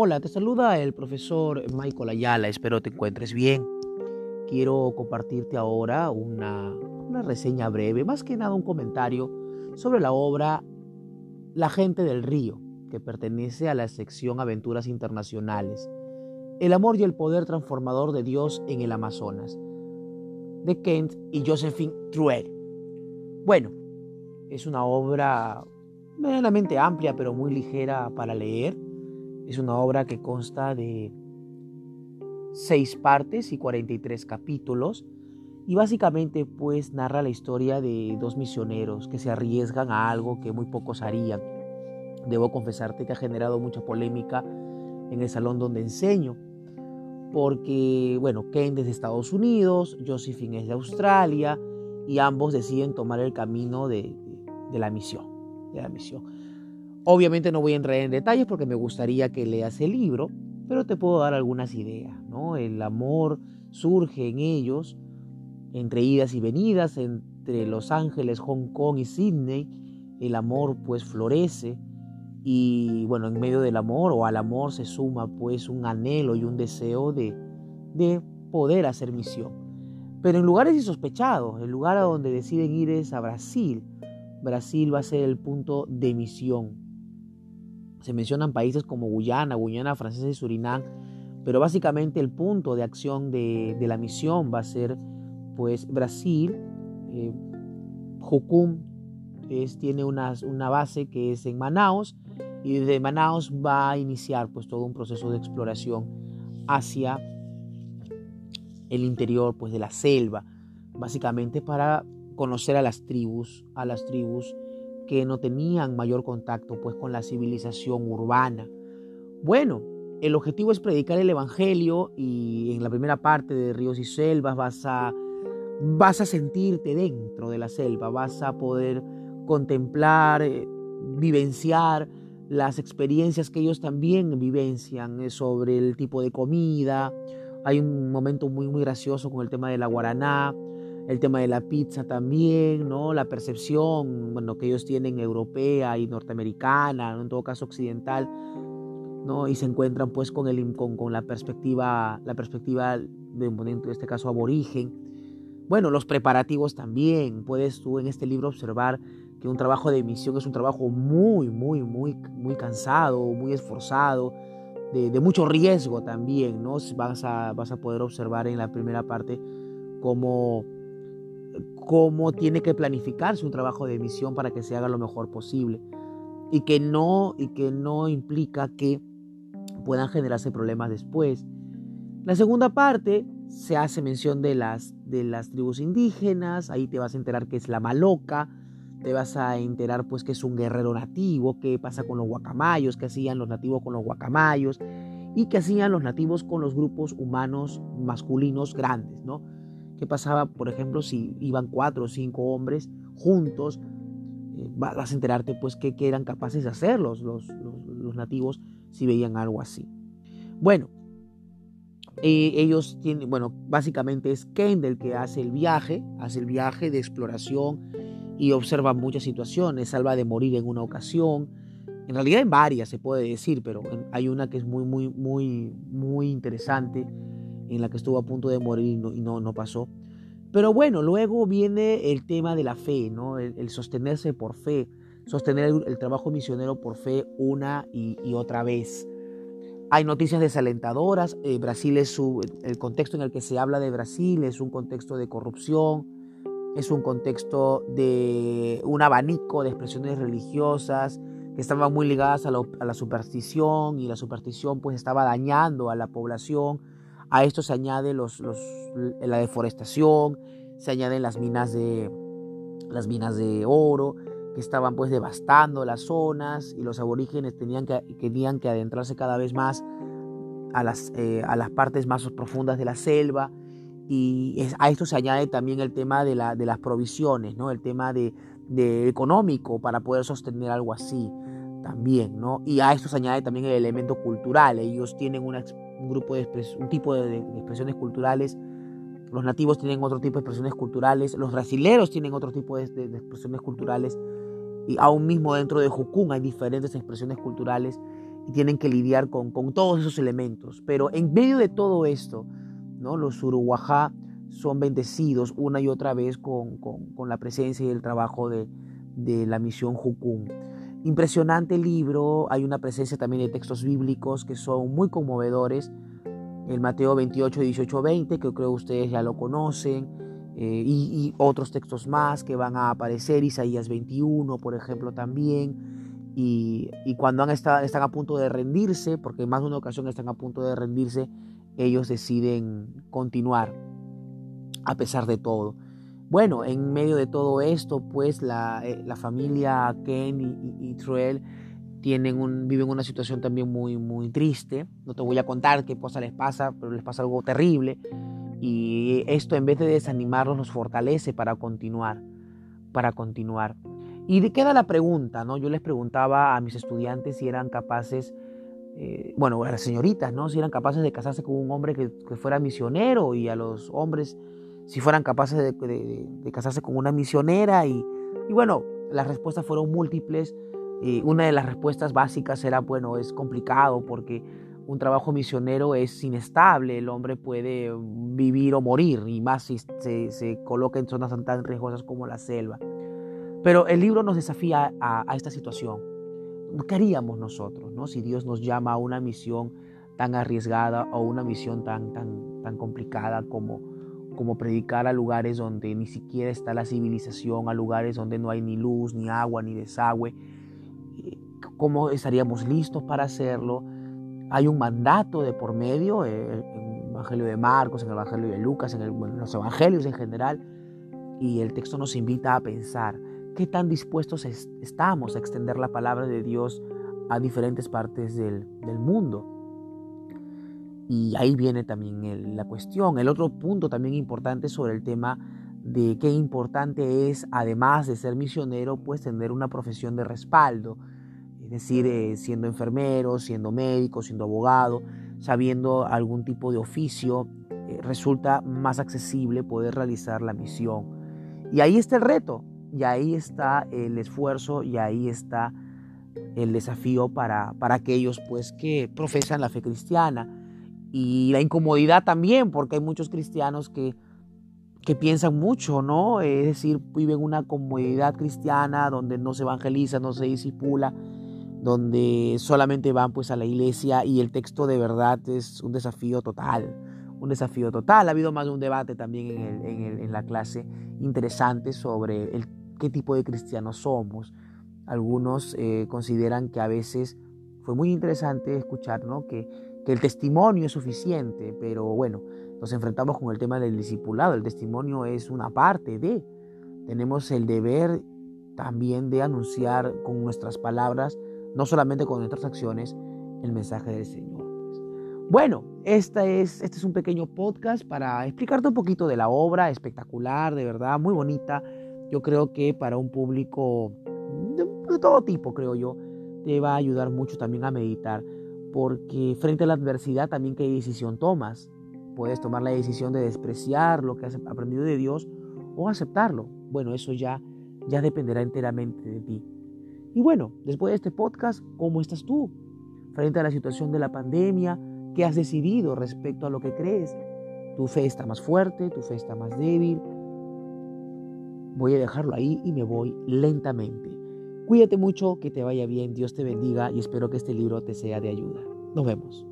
Hola, te saluda el profesor Michael Ayala, espero te encuentres bien. Quiero compartirte ahora una, reseña breve, más que nada un comentario sobre la obra La gente del río, que pertenece a la sección Aventuras Internacionales. El amor y el poder transformador de Dios en el Amazonas, de Kent y Josephine Truel. Bueno, es una obra medianamente amplia pero muy ligera para leer es una obra que consta de seis partes y 43 capítulos y básicamente pues narra la historia de dos misioneros que se arriesgan a algo que muy pocos harían. Debo confesarte que ha generado mucha polémica en el salón donde enseño, porque bueno, Ken es de Estados Unidos, Josephine es de Australia y ambos deciden tomar el camino de, la misión, de la misión. Obviamente no voy a entrar en detalles porque me gustaría que leas el libro, pero te puedo dar algunas ideas, ¿no? El amor surge en ellos, entre idas y venidas, entre Los Ángeles, Hong Kong y Sydney, el amor pues florece y bueno, en medio del amor o al amor se suma pues un anhelo y un deseo de, de poder hacer misión. Pero en lugares insospechados, el lugar a donde deciden ir es a Brasil. Brasil va a ser el punto de misión se mencionan países como Guyana, Guyana Francesa y Surinam, pero básicamente el punto de acción de, la misión va a ser pues Brasil, eh, Jucum tiene una, una, base que es en Manaus y desde Manaus va a iniciar pues todo un proceso de exploración hacia el interior pues de la selva, básicamente para conocer a las tribus, a las tribus que no tenían mayor contacto pues con la civilización urbana. Bueno, el objetivo es predicar el evangelio y en la primera parte de Ríos y Selvas vas a vas a sentirte dentro de la selva, vas a poder contemplar, eh, vivenciar las experiencias que ellos también vivencian eh, sobre el tipo de comida. Hay un momento muy muy gracioso con el tema de la guaraná, el tema de la pizza también, ¿no? La percepción, bueno, que ellos tienen europea y norteamericana, en todo caso occidental, ¿no? Y se encuentran pues con, el, con, la perspectiva, la perspectiva de un en este caso aborigen. Bueno, los preparativos también. Puedes tú en este libro observar que un trabajo de emisión es un trabajo muy, muy, muy, muy cansado, muy esforzado, de, de mucho riesgo también, ¿no? Vas a, vas a poder observar en la primera parte cómo cómo tiene que planificarse un trabajo de emisión para que se haga lo mejor posible y que no, y que no implica que puedan generarse problemas después. La segunda parte se hace mención de las, de las tribus indígenas, ahí te vas a enterar que es la maloca, te vas a enterar pues que es un guerrero nativo, qué pasa con los guacamayos, qué hacían los nativos con los guacamayos y qué hacían los nativos con los grupos humanos masculinos grandes, ¿no? ¿Qué pasaba, por ejemplo, si iban cuatro o cinco hombres juntos? Eh, vas a enterarte pues que, eran capaces de hacer los, los, nativos si veían algo así. Bueno, eh, ellos tienen, bueno, básicamente es Kendall que hace el viaje, hace el viaje de exploración y observa muchas situaciones, salva de morir en una ocasión, en realidad en varias se puede decir, pero hay una que es muy, muy, muy, muy interesante en la que estuvo a punto de morir y no, no, pasó. Pero bueno, luego viene el tema de la fe, ¿no? el, sostenerse por fe, sostener el, trabajo misionero por fe una y, otra vez. Hay noticias desalentadoras. Eh, Brasil es el contexto en el que se habla de Brasil es un contexto de corrupción, es un contexto de un abanico de expresiones religiosas que estaban muy ligadas a, a la superstición y la superstición pues estaba dañando a la población a esto se añade la deforestación, se añaden las minas de, las minas de oro, que estaban pues devastando las zonas y los aborígenes tenían que, tenían que adentrarse cada vez más a las, eh, a las partes más profundas de la selva. Y a esto se añade también el tema de, la, de las provisiones, ¿no? el tema de económico para poder sostener algo así también. ¿no? Y a esto se añade también el elemento cultural. Ellos tienen un grupo de un tipo de, expresiones culturales, los nativos tienen otro tipo de expresiones culturales, los brasileros tienen otro tipo de, expresiones culturales, y aún mismo dentro de Jukun hay diferentes expresiones culturales. y tienen que lidiar con, con todos esos elementos. Pero en medio de todo esto, ¿no? los uruguajá son bendecidos una y otra vez con, con, la presencia y el trabajo de, de la misión Jucum. Impresionante libro, hay una presencia también de textos bíblicos que son muy conmovedores. El Mateo 28, 18, 20, que creo ustedes ya lo conocen, eh, y, otros textos más que van a aparecer, Isaías 21, por ejemplo, también. Y, cuando están a punto de rendirse, porque en más de una ocasión están a punto de rendirse, ellos deciden continuar a pesar de todo. Bueno, en medio de todo esto, pues la, eh, familia Ken y, y, tienen un, viven una situación también muy, muy triste. No te voy a contar qué cosa les pasa, pero les pasa algo terrible. Y esto en vez de desanimarlos los fortalece para continuar, para continuar. Y queda la pregunta, ¿no? Yo les preguntaba a mis estudiantes si eran capaces, eh, bueno, a las señoritas, ¿no? Si eran capaces de casarse con un hombre que fuera misionero y a los hombres si fueran capaces de, casarse con una misionera y, bueno, las respuestas fueron múltiples. y una de las respuestas básicas era, bueno, es complicado porque un trabajo misionero es inestable, el hombre puede vivir o morir, y más si se, coloca en zonas tan riesgosas como la selva. Pero el libro nos desafía a, esta situación. ¿Qué haríamos nosotros no? si Dios nos llama a una misión tan arriesgada o una misión tan, tan, tan complicada como, como predicar a lugares donde ni siquiera está la civilización, a lugares donde no hay ni luz, ni agua, ni desagüe. Eh, ¿Cómo estaríamos listos para hacerlo? Hay un mandato de por medio, eh, en el Evangelio de Marcos, en el Evangelio de Lucas, en, los Evangelios en general, y el texto nos invita a pensar qué tan dispuestos estamos a extender la palabra de Dios a diferentes partes del, del mundo. Y ahí viene también la cuestión. El otro punto también importante sobre el tema de qué importante es, además de ser misionero, pues tener una profesión de respaldo. Es decir, eh, siendo enfermero, siendo médico, siendo abogado, sabiendo algún tipo de oficio, eh, resulta más accesible poder realizar la misión. Y ahí está el reto, y ahí está el esfuerzo, y ahí está el desafío para, para aquellos pues que profesan la fe cristiana y la incomodidad también, porque hay muchos cristianos que, que piensan mucho, ¿no? Es decir, viven una comodidad cristiana donde no se evangeliza, no se disipula, donde solamente van pues a la iglesia y el texto de verdad es un desafío total, un desafío total. Ha habido más de un debate también en, en, la clase interesante sobre el, qué tipo de cristianos somos. Algunos eh, consideran que a veces fue muy interesante escuchar, ¿no? Que que el testimonio es suficiente, pero bueno, nos enfrentamos con el tema del discipulado. El testimonio es una parte de. Tenemos el deber también de anunciar con nuestras palabras, no solamente con nuestras acciones, el mensaje del Señor. Bueno, esta es, este es un pequeño podcast para explicarte un poquito de la obra, espectacular, de verdad, muy bonita. Yo creo que para un público de, de todo tipo, creo yo, te va a ayudar mucho también a meditar porque frente a la adversidad también qué decisión tomas. Puedes tomar la decisión de despreciar lo que has aprendido de Dios o aceptarlo. Bueno, eso ya, ya dependerá enteramente de ti. Y bueno, después de este podcast, ¿cómo estás tú? Frente a la situación de la pandemia, ¿qué has decidido respecto a lo que crees? ¿Tu fe está más fuerte? ¿Tu fe está más débil? Voy a dejarlo ahí y me voy lentamente. Cuídate mucho, que te vaya bien, Dios te bendiga y espero que este libro te sea de ayuda. Nos vemos.